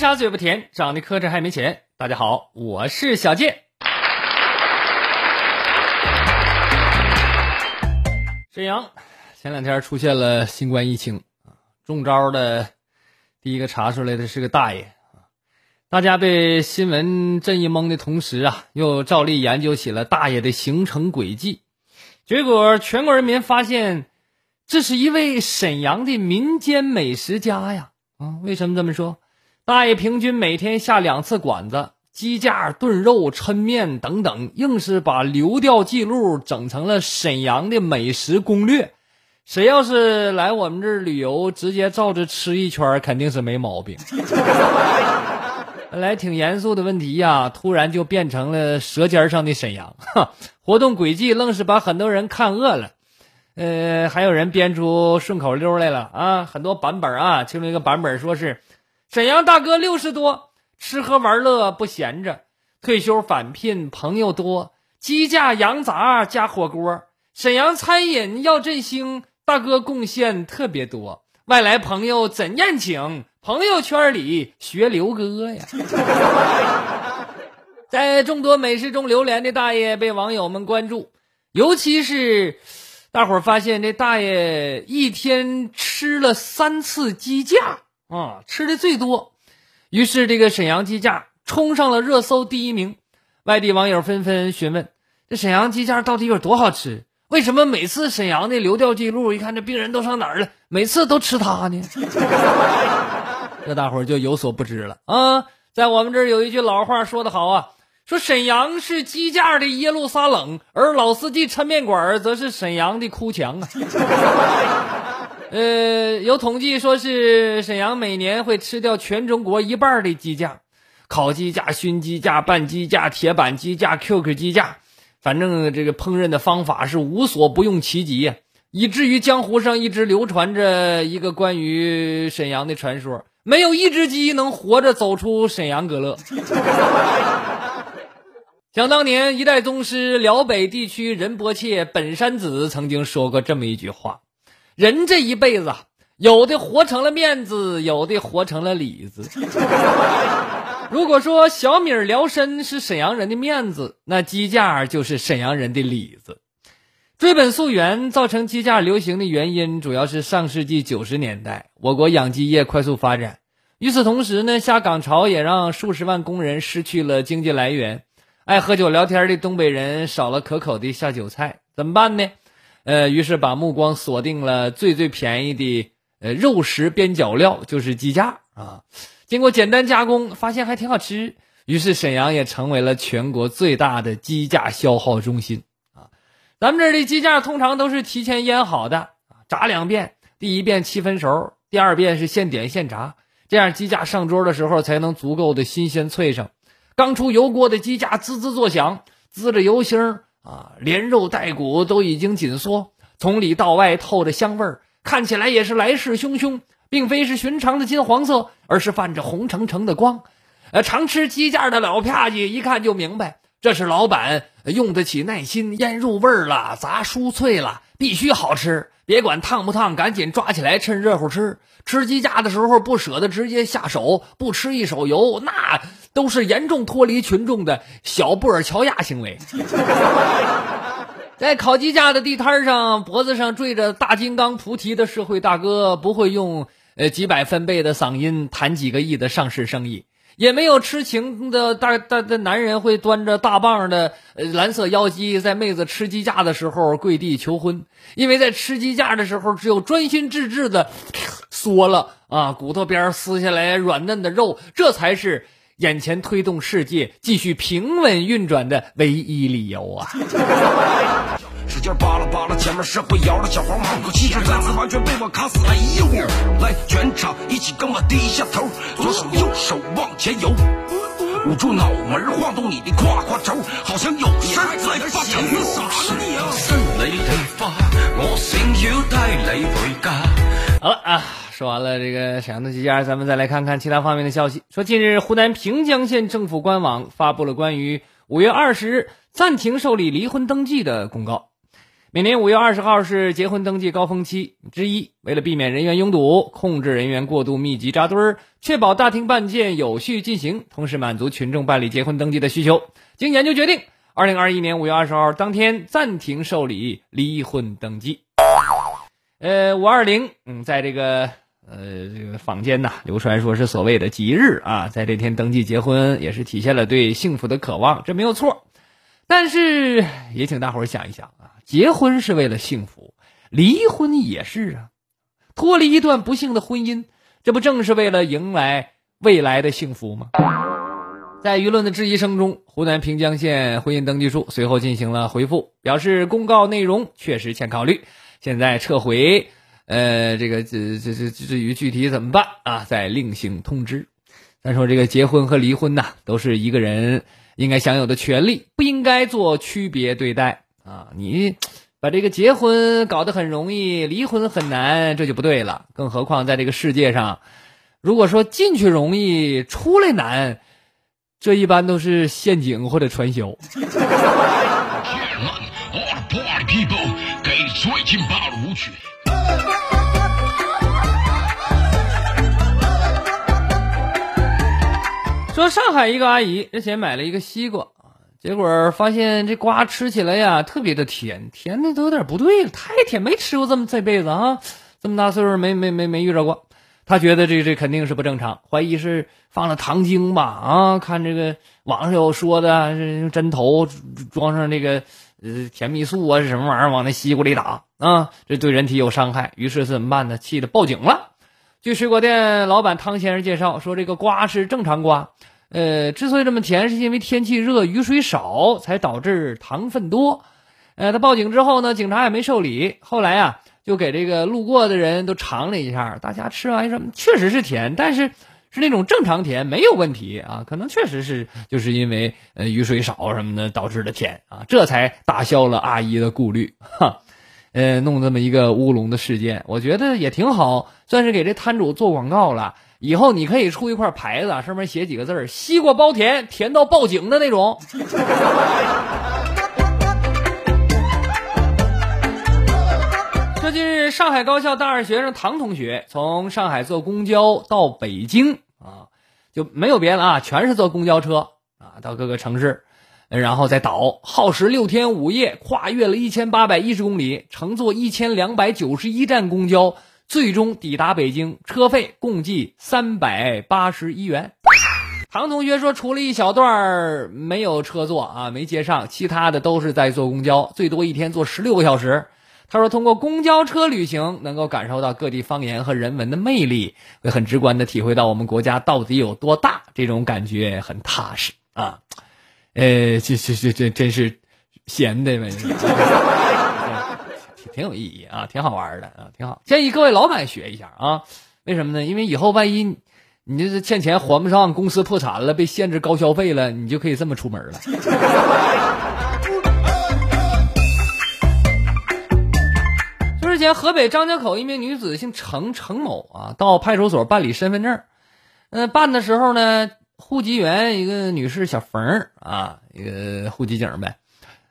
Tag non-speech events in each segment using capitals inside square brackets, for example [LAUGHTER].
啥嘴不甜，长得磕碜还没钱。大家好，我是小健。沈阳前两天出现了新冠疫情啊，中招的第一个查出来的是个大爷啊，大家被新闻震一懵的同时啊，又照例研究起了大爷的行程轨迹，结果全国人民发现，这是一位沈阳的民间美食家呀啊！为什么这么说？大爷平均每天下两次馆子，鸡架、炖肉、抻面等等，硬是把流调记录整成了沈阳的美食攻略。谁要是来我们这儿旅游，直接照着吃一圈，肯定是没毛病。本来挺严肃的问题呀，突然就变成了舌尖上的沈阳。哈，[LAUGHS] 活动轨迹愣是把很多人看饿了。呃，还有人编出顺口溜来了啊，很多版本啊，其中一个版本说是。沈阳大哥六十多，吃喝玩乐不闲着，退休返聘朋友多，鸡架羊杂加火锅。沈阳餐饮要振兴，大哥贡献特别多。外来朋友怎宴请？朋友圈里学刘哥呀。[LAUGHS] 在众多美食中流连的大爷被网友们关注，尤其是大伙发现这大爷一天吃了三次鸡架。啊，吃的最多，于是这个沈阳鸡架冲上了热搜第一名。外地网友纷纷询问：这沈阳鸡架到底有多好吃？为什么每次沈阳的流调记录，一看这病人都上哪儿了，每次都吃它呢？[LAUGHS] 这大伙儿就有所不知了啊！在我们这儿有一句老话说得好啊，说沈阳是鸡架的耶路撒冷，而老司机抻面馆则是沈阳的哭墙啊。呃，有统计说是沈阳每年会吃掉全中国一半的鸡架，烤鸡架、熏鸡架、拌鸡架、铁板鸡架、QQ 鸡架，反正这个烹饪的方法是无所不用其极呀，以至于江湖上一直流传着一个关于沈阳的传说：没有一只鸡能活着走出沈阳阁乐。想当年，一代宗师辽北地区仁波切本山子曾经说过这么一句话。人这一辈子，有的活成了面子，有的活成了里子。[LAUGHS] 如果说小米辽参是沈阳人的面子，那鸡架就是沈阳人的里子。追本溯源，造成鸡架流行的原因，主要是上世纪九十年代，我国养鸡业快速发展。与此同时呢，下岗潮也让数十万工人失去了经济来源。爱喝酒聊天的东北人少了可口的下酒菜，怎么办呢？呃，于是把目光锁定了最最便宜的呃肉食边角料，就是鸡架啊。经过简单加工，发现还挺好吃，于是沈阳也成为了全国最大的鸡架消耗中心啊。咱们这儿的鸡架通常都是提前腌好的，炸两遍，第一遍七分熟，第二遍是现点现炸，这样鸡架上桌的时候才能足够的新鲜脆生。刚出油锅的鸡架滋滋作响，滋着油星。啊，连肉带骨都已经紧缩，从里到外透着香味儿，看起来也是来势汹汹，并非是寻常的金黄色，而是泛着红橙橙的光。呃，常吃鸡架的老啪叽一看就明白，这是老板用得起耐心，腌入味儿了，炸酥脆了，必须好吃。别管烫不烫，赶紧抓起来，趁热乎吃。吃鸡架的时候不舍得直接下手，不吃一手油，那都是严重脱离群众的小布尔乔亚行为。[LAUGHS] 在烤鸡架的地摊上，脖子上缀着大金刚菩提的社会大哥，不会用呃几百分贝的嗓音谈几个亿的上市生意。也没有痴情的大大的男人会端着大棒的蓝色妖姬，在妹子吃鸡架的时候跪地求婚，因为在吃鸡架的时候，只有专心致志的缩了啊，骨头边撕下来软嫩的肉，这才是眼前推动世界继续平稳运转的唯一理由啊！使劲扒拉扒拉前面社会摇了小黄毛，可气质再次完全被我卡死。哎呦，来全场一起跟我低下头，左手右手往前游，捂住脑门晃动你的胯胯轴，好像有事在发生。好了啊，说完了这个沈阳的几家，咱们再来看看其他方面的消息。说近日湖南平江县政府官网发布了关于五月二十日暂停受理离婚登记的公告。每年五月二十号是结婚登记高峰期之一，为了避免人员拥堵，控制人员过度密集扎堆儿，确保大厅办件有序进行，同时满足群众办理结婚登记的需求，经研究决定，二零二一年五月二十号当天暂停受理离婚登记。呃，五二零，嗯，在这个呃这个坊间呐，流传说是所谓的吉日啊，在这天登记结婚，也是体现了对幸福的渴望，这没有错。但是也请大伙儿想一想啊，结婚是为了幸福，离婚也是啊。脱离一段不幸的婚姻，这不正是为了迎来未来的幸福吗？在舆论的质疑声中，湖南平江县婚姻登记处随后进行了回复，表示公告内容确实欠考虑，现在撤回。呃，这个这这这至于具体怎么办啊，再另行通知。再说这个结婚和离婚呐，都是一个人。应该享有的权利不应该做区别对待啊！你把这个结婚搞得很容易，离婚很难，这就不对了。更何况在这个世界上，如果说进去容易，出来难，这一般都是陷阱或者传销。[LAUGHS] 说上海一个阿姨之前买了一个西瓜，结果发现这瓜吃起来呀特别的甜，甜的都有点不对了，太甜，没吃过这么这辈子啊，这么大岁数没没没没遇着过。他觉得这这肯定是不正常，怀疑是放了糖精吧啊？看这个网上有说的，用针头装上这个呃甜蜜素啊是什么玩意儿往那西瓜里打啊？这对人体有伤害，于是怎么办呢？气得报警了。据水果店老板汤先生介绍说，这个瓜是正常瓜。呃，之所以这么甜，是因为天气热、雨水少，才导致糖分多。呃，他报警之后呢，警察也没受理。后来啊，就给这个路过的人都尝了一下，大家吃完什么确实是甜，但是是那种正常甜，没有问题啊。可能确实是就是因为呃雨水少什么的导致的甜啊，这才打消了阿姨的顾虑。哈，呃，弄这么一个乌龙的事件，我觉得也挺好，算是给这摊主做广告了。以后你可以出一块牌子，上面写几个字儿：“西瓜包甜，甜到报警”的那种。[LAUGHS] 近日，上海高校大二学生唐同学从上海坐公交到北京啊，就没有别的啊，全是坐公交车啊，到各个城市，然后再倒，耗时六天五夜，跨越了一千八百一十公里，乘坐一千两百九十一站公交。最终抵达北京，车费共计三百八十一元。唐同学说，除了一小段没有车坐啊，没接上，其他的都是在坐公交，最多一天坐十六个小时。他说，通过公交车旅行，能够感受到各地方言和人文的魅力，会很直观的体会到我们国家到底有多大，这种感觉很踏实啊。呃，这这这这真是闲的没。[LAUGHS] 挺有意义啊，挺好玩的啊，挺好。建议各位老板学一下啊，为什么呢？因为以后万一你这是欠钱还不上，公司破产了，被限制高消费了，你就可以这么出门了。前河北张家口一名女子姓程，程某啊，到派出所办理身份证，嗯，办的时候呢，户籍员一个女士小冯啊，一个户籍警呗。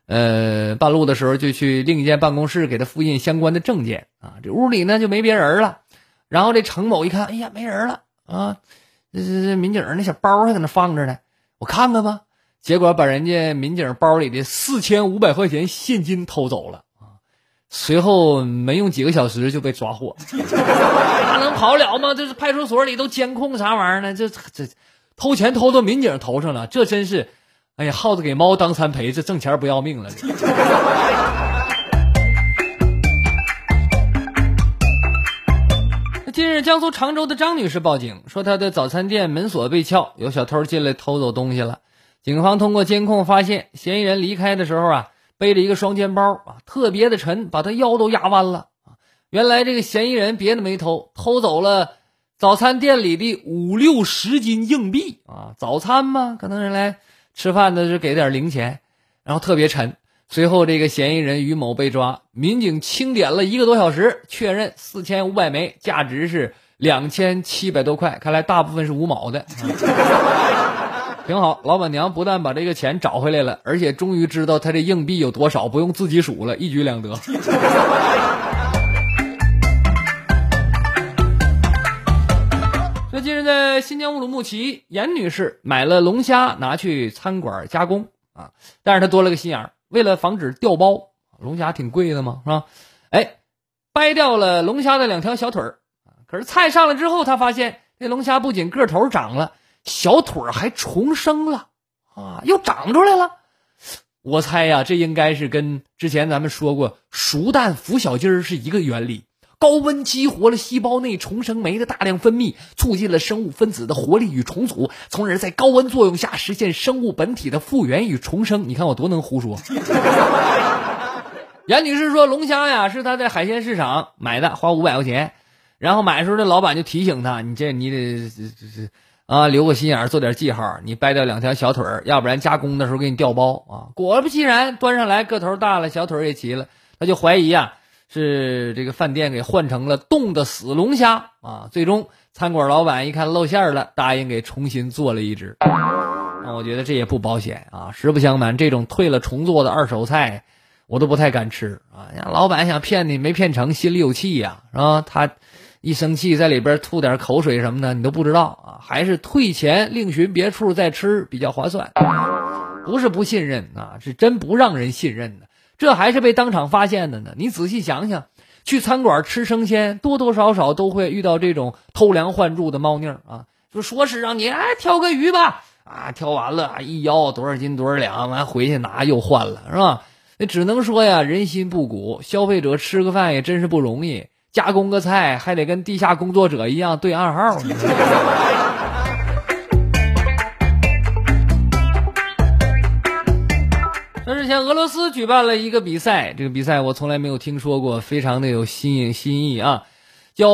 呃，半路的时候就去另一间办公室给她复印相关的证件啊。这屋里呢就没别人了，然后这程某一看，哎呀，没人了啊！这这这民警那小包还在那放着呢，我看看吧。结果把人家民警包里的四千五百块钱现金偷走了！随后没用几个小时就被抓获，那能跑了吗？这是派出所里都监控啥玩意儿呢？这这偷钱偷到民警头上了，这真是。哎呀，耗子给猫当餐陪，这挣钱不要命了。[LAUGHS] 近日，江苏常州的张女士报警说，她的早餐店门锁被撬，有小偷进来偷走东西了。警方通过监控发现，嫌疑人离开的时候啊，背着一个双肩包啊，特别的沉，把他腰都压弯了啊。原来这个嫌疑人别的没偷，偷走了早餐店里的五六十斤硬币啊。早餐嘛，可能人来吃饭的是给点零钱，然后特别沉。随后，这个嫌疑人于某被抓，民警清点了一个多小时，确认四千五百枚，价值是两千七百多块。看来大部分是五毛的，[LAUGHS] 挺好。老板娘不但把这个钱找回来了，而且终于知道他这硬币有多少，不用自己数了，一举两得。最近日在新疆乌鲁木齐，严女士买了龙虾拿去餐馆加工啊，但是她多了个心眼儿。为了防止掉包，龙虾挺贵的嘛，是吧？哎，掰掉了龙虾的两条小腿儿，可是菜上来之后，他发现这龙虾不仅个头长了，小腿儿还重生了啊，又长出来了。我猜呀，这应该是跟之前咱们说过熟蛋孵小鸡儿是一个原理。高温激活了细胞内重生酶的大量分泌，促进了生物分子的活力与重组，从而在高温作用下实现生物本体的复原与重生。你看我多能胡说！[LAUGHS] 严女士说，龙虾呀是她在海鲜市场买的，花五百块钱。然后买的时候，这老板就提醒她：“你这你得这这这啊，留个心眼，做点记号。你掰掉两条小腿儿，要不然加工的时候给你掉包啊。”果不其然，端上来个头大了，小腿也齐了，他就怀疑啊。是这个饭店给换成了冻的死龙虾啊！最终餐馆老板一看露馅了，答应给重新做了一只。那我觉得这也不保险啊！实不相瞒，这种退了重做的二手菜，我都不太敢吃啊！老板想骗你没骗成，心里有气呀，是吧？他一生气在里边吐点口水什么的，你都不知道啊！还是退钱另寻别处再吃比较划算。不是不信任啊，是真不让人信任的。这还是被当场发现的呢！你仔细想想，去餐馆吃生鲜，多多少少都会遇到这种偷梁换柱的猫腻啊！就说是让你哎挑个鱼吧，啊挑完了一腰多少斤多少两，完回去拿又换了，是吧？那只能说呀，人心不古，消费者吃个饭也真是不容易，加工个菜还得跟地下工作者一样对暗号。[LAUGHS] 前俄罗斯举办了一个比赛，这个比赛我从来没有听说过，非常的有新颖新意啊，叫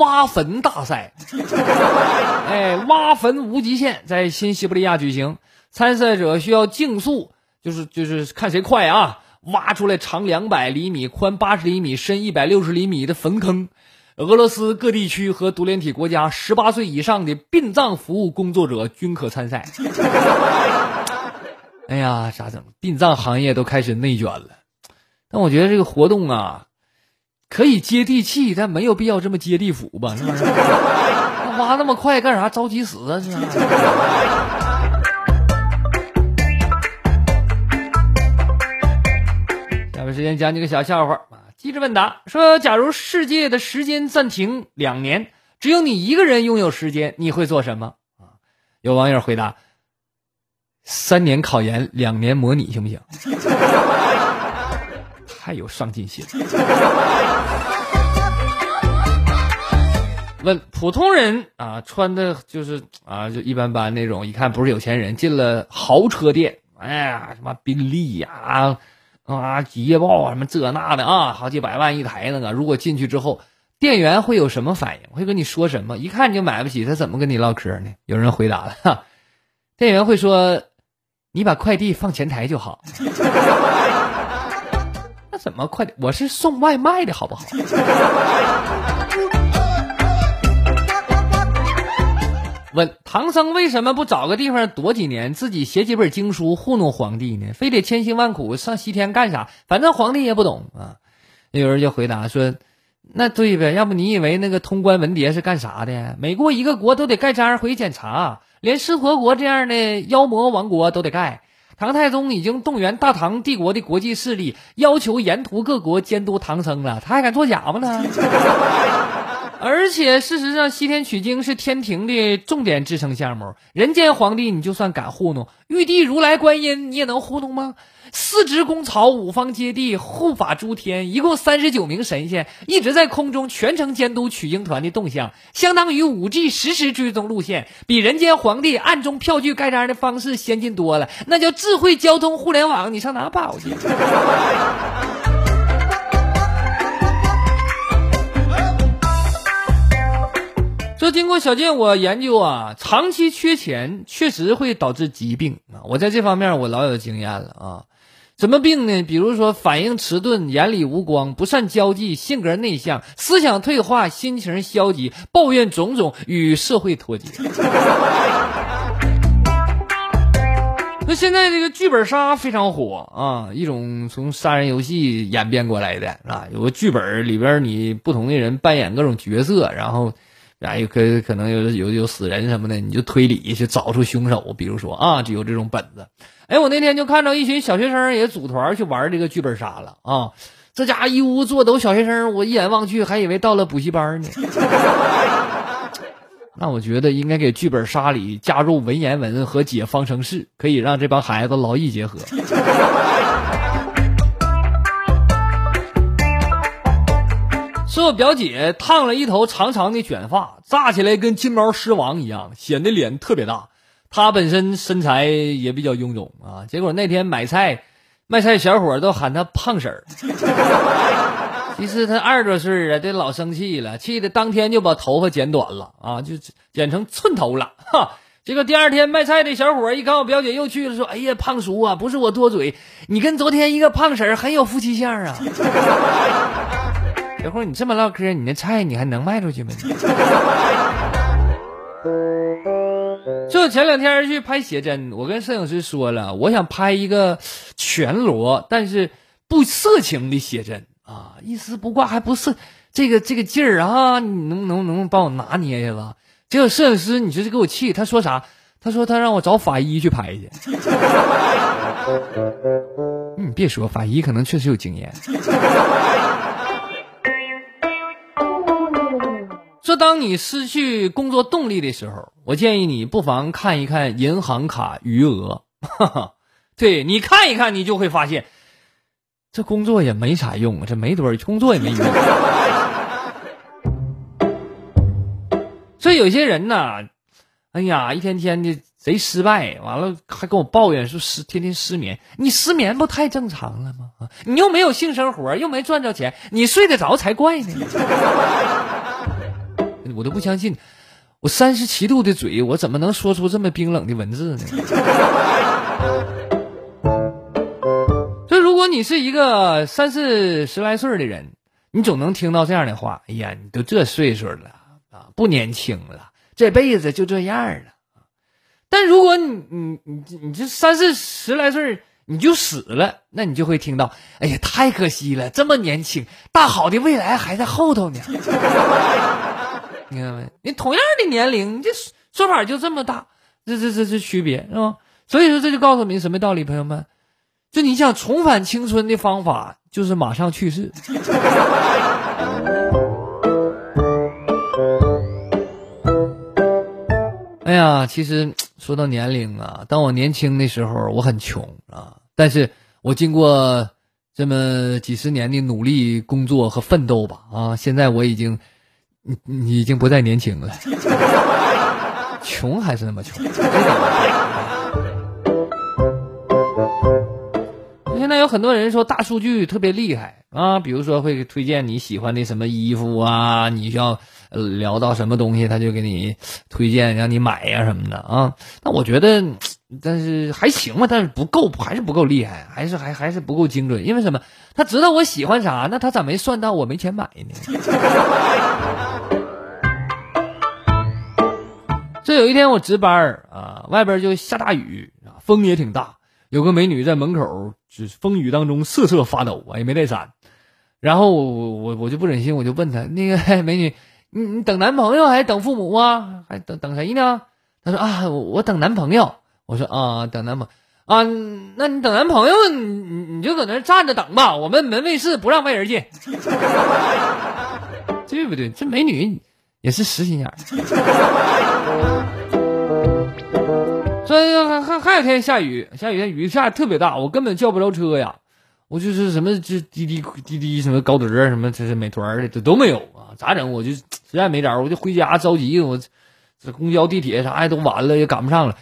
挖坟大赛。[LAUGHS] 哎，挖坟无极限，在新西伯利亚举行，参赛者需要竞速，就是就是看谁快啊，挖出来长两百厘米、宽八十厘米、深一百六十厘米的坟坑。俄罗斯各地区和独联体国家十八岁以上的殡葬服务工作者均可参赛。[LAUGHS] 哎呀，咋整？殡葬行业都开始内卷了。但我觉得这个活动啊，可以接地气，但没有必要这么接地府吧？是不是？[LAUGHS] 挖那么快干啥？着急死啊！是。下时间讲几个小笑话啊。机智问答说：假如世界的时间暂停两年，只有你一个人拥有时间，你会做什么？啊？有网友回答。三年考研，两年模拟，行不行？[LAUGHS] 太有上进心了。问普通人啊，穿的就是啊，就一般般那种，一看不是有钱人，进了豪车店，哎呀，什么宾利呀，啊，捷豹啊，什么这那的啊，好几百万一台那个。如果进去之后，店员会有什么反应？会跟你说什么？一看你就买不起，他怎么跟你唠嗑呢？有人回答了，店员会说。你把快递放前台就好。[LAUGHS] 那怎么快递？我是送外卖的好不好？问唐僧为什么不找个地方躲几年，自己写几本经书糊弄皇帝呢？非得千辛万苦上西天干啥？反正皇帝也不懂啊。有人就回答说：“那对呗，要不你以为那个通关文牒是干啥的？每过一个国都得盖章回去检查。”连狮驼国这样的妖魔王国都得盖。唐太宗已经动员大唐帝国的国际势力，要求沿途各国监督唐僧了，他还敢作假吗？呢？而且事实上，西天取经是天庭的重点支撑项目。人间皇帝，你就算敢糊弄，玉帝、如来、观音，你也能糊弄吗？四职公曹，五方揭谛，护法诸天，一共三十九名神仙，一直在空中全程监督取经团的动向，相当于五 G 实时追踪路线，比人间皇帝暗中票据盖章的方式先进多了。那叫智慧交通互联网，你上哪跑去？经过小健我研究啊，长期缺钱确实会导致疾病啊。我在这方面我老有经验了啊。什么病呢？比如说反应迟钝、眼里无光、不善交际、性格内向、思想退化、心情消极、抱怨种种、与社会脱节。[LAUGHS] 那现在这个剧本杀非常火啊，一种从杀人游戏演变过来的啊，有个剧本里边你不同的人扮演各种角色，然后。然后可可能有有有死人什么的，你就推理去找出凶手。比如说啊，就有这种本子。哎，我那天就看到一群小学生也组团去玩这个剧本杀了啊！这家一屋坐都小学生，我一眼望去还以为到了补习班呢。[LAUGHS] 那我觉得应该给剧本杀里加入文言文和解方程式，可以让这帮孩子劳逸结合。是我表姐烫了一头长长的卷发，炸起来跟金毛狮王一样，显得脸特别大。她本身身材也比较臃肿啊。结果那天买菜，卖菜小伙都喊她胖婶儿。[LAUGHS] 其实她二十多岁啊，这老生气了，气的当天就把头发剪短了啊，就剪成寸头了。哈，结果第二天卖菜的小伙一看我表姐又去了，说：“哎呀，胖叔啊，不是我多嘴，你跟昨天一个胖婶很有夫妻相啊。” [LAUGHS] 一会儿，你这么唠嗑，你那菜你还能卖出去吗？[LAUGHS] 就前两天去拍写真，我跟摄影师说了，我想拍一个全裸但是不色情的写真啊，一丝不挂还不色，这个这个劲儿啊，你能能能帮我拿捏一下子？结果摄影师，你这是给我气，他说啥？他说他让我找法医去拍去。你 [LAUGHS] 别说，法医可能确实有经验。说，当你失去工作动力的时候，我建议你不妨看一看银行卡余额。[LAUGHS] 对你看一看，你就会发现，这工作也没啥用，这没多少工作也没用。[LAUGHS] 所以有些人呢，哎呀，一天天的贼失败，完了还跟我抱怨说失天天失眠。你失眠不太正常了吗？你又没有性生活，又没赚着钱，你睡得着才怪呢。我都不相信，我三十七度的嘴，我怎么能说出这么冰冷的文字呢？[LAUGHS] 所以，如果你是一个三四十来岁的人，你总能听到这样的话：“哎呀，你都这岁数了啊，不年轻了，这辈子就这样了。”但如果你你你你这三四十来岁你就死了，那你就会听到：“哎呀，太可惜了，这么年轻，大好的未来还在后头呢。”你看没？你同样的年龄，你这说法就这么大，这这这这区别是吧？所以说这就告诉你什么道理，朋友们？就你想重返青春的方法，就是马上去世。[LAUGHS] 哎呀，其实说到年龄啊，当我年轻的时候，我很穷啊，但是我经过这么几十年的努力工作和奋斗吧，啊，现在我已经。你你已经不再年轻了，[LAUGHS] 穷还是那么穷。有很多人说大数据特别厉害啊，比如说会推荐你喜欢的什么衣服啊，你需要聊到什么东西，他就给你推荐让你买呀什么的啊。那我觉得，但是还行吧，但是不够，还是不够厉害，还是还还是不够精准。因为什么？他知道我喜欢啥，那他咋没算到我没钱买呢？[LAUGHS] 这有一天我值班啊，外边就下大雨啊，风也挺大。有个美女在门口，就风雨当中瑟瑟发抖啊，也没带伞。然后我我我就不忍心，我就问她：“那个 [LAUGHS] 美女，你你等男朋友还是等父母啊？还等等谁呢？”她说：“啊，我等男朋友。”我说：“啊，等男朋啊，那你等男朋友，你你就搁那站着等吧。我们门卫室不让外人进，[LAUGHS] 对不对？这美女。”也是实心眼。这还还还有天下雨，下雨天雨下特别大，我根本叫不着车呀。我就是什么这滴滴滴滴什么高德什么这是美团的这都没有啊，咋整？我就实在没招，我就回家着急，我这公交地铁啥的都晚了，也赶不上了。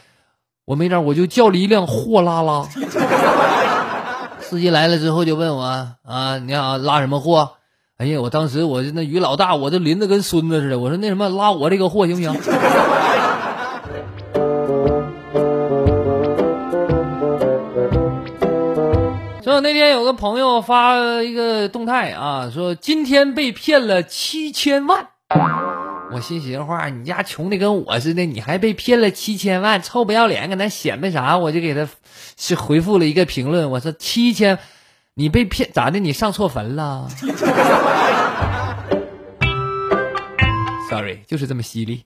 我没招，我就叫了一辆货拉拉。[LAUGHS] 司机来了之后就问我啊，你好，拉什么货？哎呀，我当时我那雨老大，我这淋的跟孙子似的。我说那什么，拉我这个货行不行？那天有个朋友发一个动态啊，说今天被骗了七千万。我心寻话，你家穷的跟我似的，你还被骗了七千万，臭不要脸，搁那显摆啥？我就给他是回复了一个评论，我说七千，你被骗咋的？你上错坟了？[LAUGHS] Sorry，就是这么犀利。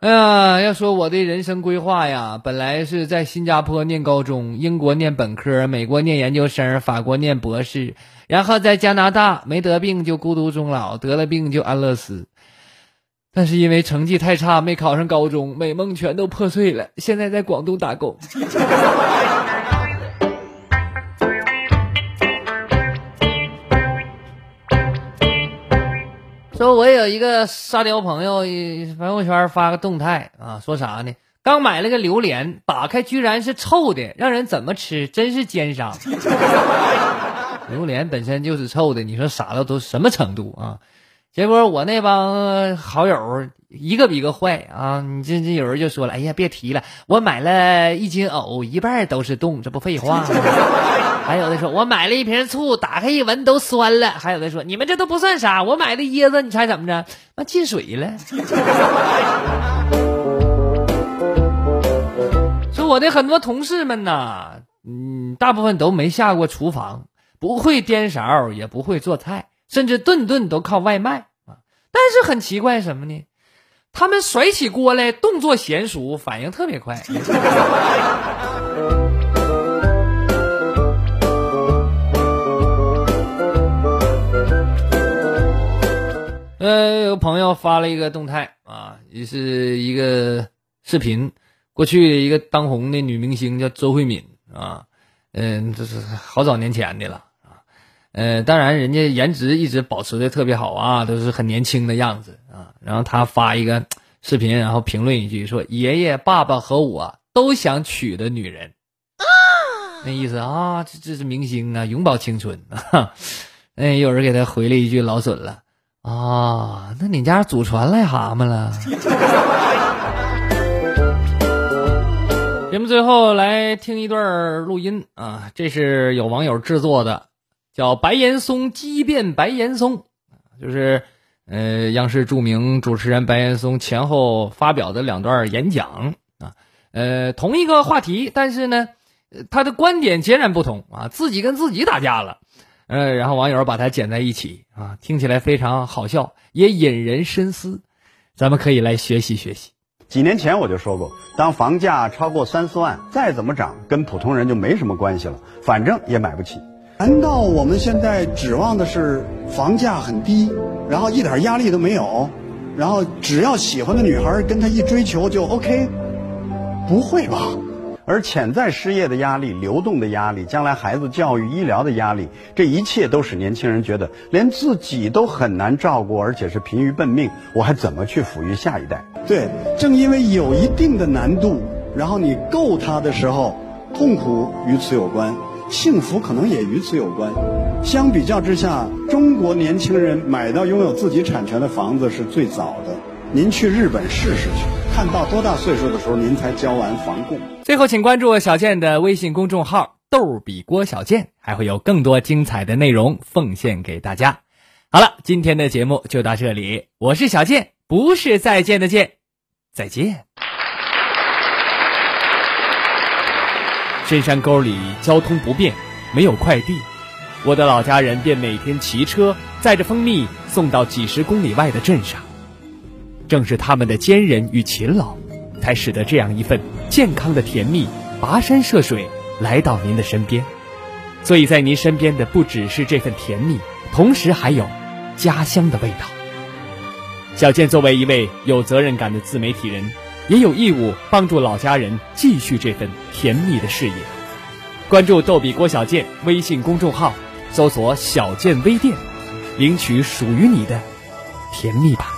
哎呀，要说我的人生规划呀，本来是在新加坡念高中，英国念本科，美国念研究生，法国念博士，然后在加拿大没得病就孤独终老，得了病就安乐死。但是因为成绩太差，没考上高中，美梦全都破碎了。现在在广东打工。说，我有一个沙雕朋友，朋友圈发个动态啊，说啥呢？刚买了个榴莲，打开居然是臭的，让人怎么吃？真是奸商！[LAUGHS] 榴莲本身就是臭的，你说傻到都什么程度啊？结果我那帮好友一个比一个坏啊！你这这有人就说了，哎呀，别提了，我买了一斤藕，一半都是冻，这不废话吗？[LAUGHS] 还有的说，我买了一瓶醋，打开一闻都酸了。还有的说，你们这都不算啥，我买的椰子，你猜怎么着？那进水了。说我的很多同事们呐，嗯，大部分都没下过厨房，不会颠勺，也不会做菜，甚至顿顿都靠外卖啊。但是很奇怪什么呢？他们甩起锅来，动作娴熟，反应特别快。[LAUGHS] 呃，有朋友发了一个动态啊，也是一个视频。过去一个当红的女明星叫周慧敏啊，嗯，这是好早年前的了。呃，当然人家颜值一直保持的特别好啊，都是很年轻的样子啊。然后他发一个视频，然后评论一句说：“爷爷、爸爸和我都想娶的女人。”那意思啊，这这是明星啊，永葆青春啊。[LAUGHS] 哎，有人给他回了一句老损了。啊，那你家祖传癞蛤蟆了？[LAUGHS] 节目最后来听一段录音啊，这是有网友制作的，叫“白岩松激辩白岩松”，就是呃央视著名主持人白岩松前后发表的两段演讲啊，呃同一个话题，但是呢他的观点截然不同啊，自己跟自己打架了。呃，然后网友把它剪在一起啊，听起来非常好笑，也引人深思。咱们可以来学习学习。几年前我就说过，当房价超过三四万，再怎么涨，跟普通人就没什么关系了，反正也买不起。难道我们现在指望的是房价很低，然后一点压力都没有，然后只要喜欢的女孩跟他一追求就 OK？不会吧？而潜在失业的压力、流动的压力、将来孩子教育、医疗的压力，这一切都使年轻人觉得连自己都很难照顾，而且是疲于奔命，我还怎么去抚育下一代？对，正因为有一定的难度，然后你够他的时候，痛苦与此有关，幸福可能也与此有关。相比较之下，中国年轻人买到拥有自己产权的房子是最早的。您去日本试试去，看到多大岁数的时候您才交完房供？最后，请关注小健的微信公众号“逗比郭小健”，还会有更多精彩的内容奉献给大家。好了，今天的节目就到这里，我是小健，不是再见的见，再见。深山沟里交通不便，没有快递，我的老家人便每天骑车载着蜂蜜送到几十公里外的镇上。正是他们的坚韧与勤劳，才使得这样一份健康的甜蜜跋山涉水来到您的身边。所以在您身边的不只是这份甜蜜。同时还有家乡的味道。小健作为一位有责任感的自媒体人，也有义务帮助老家人继续这份甜蜜的事业。关注“逗比郭小健”微信公众号，搜索“小健微店”，领取属于你的甜蜜吧。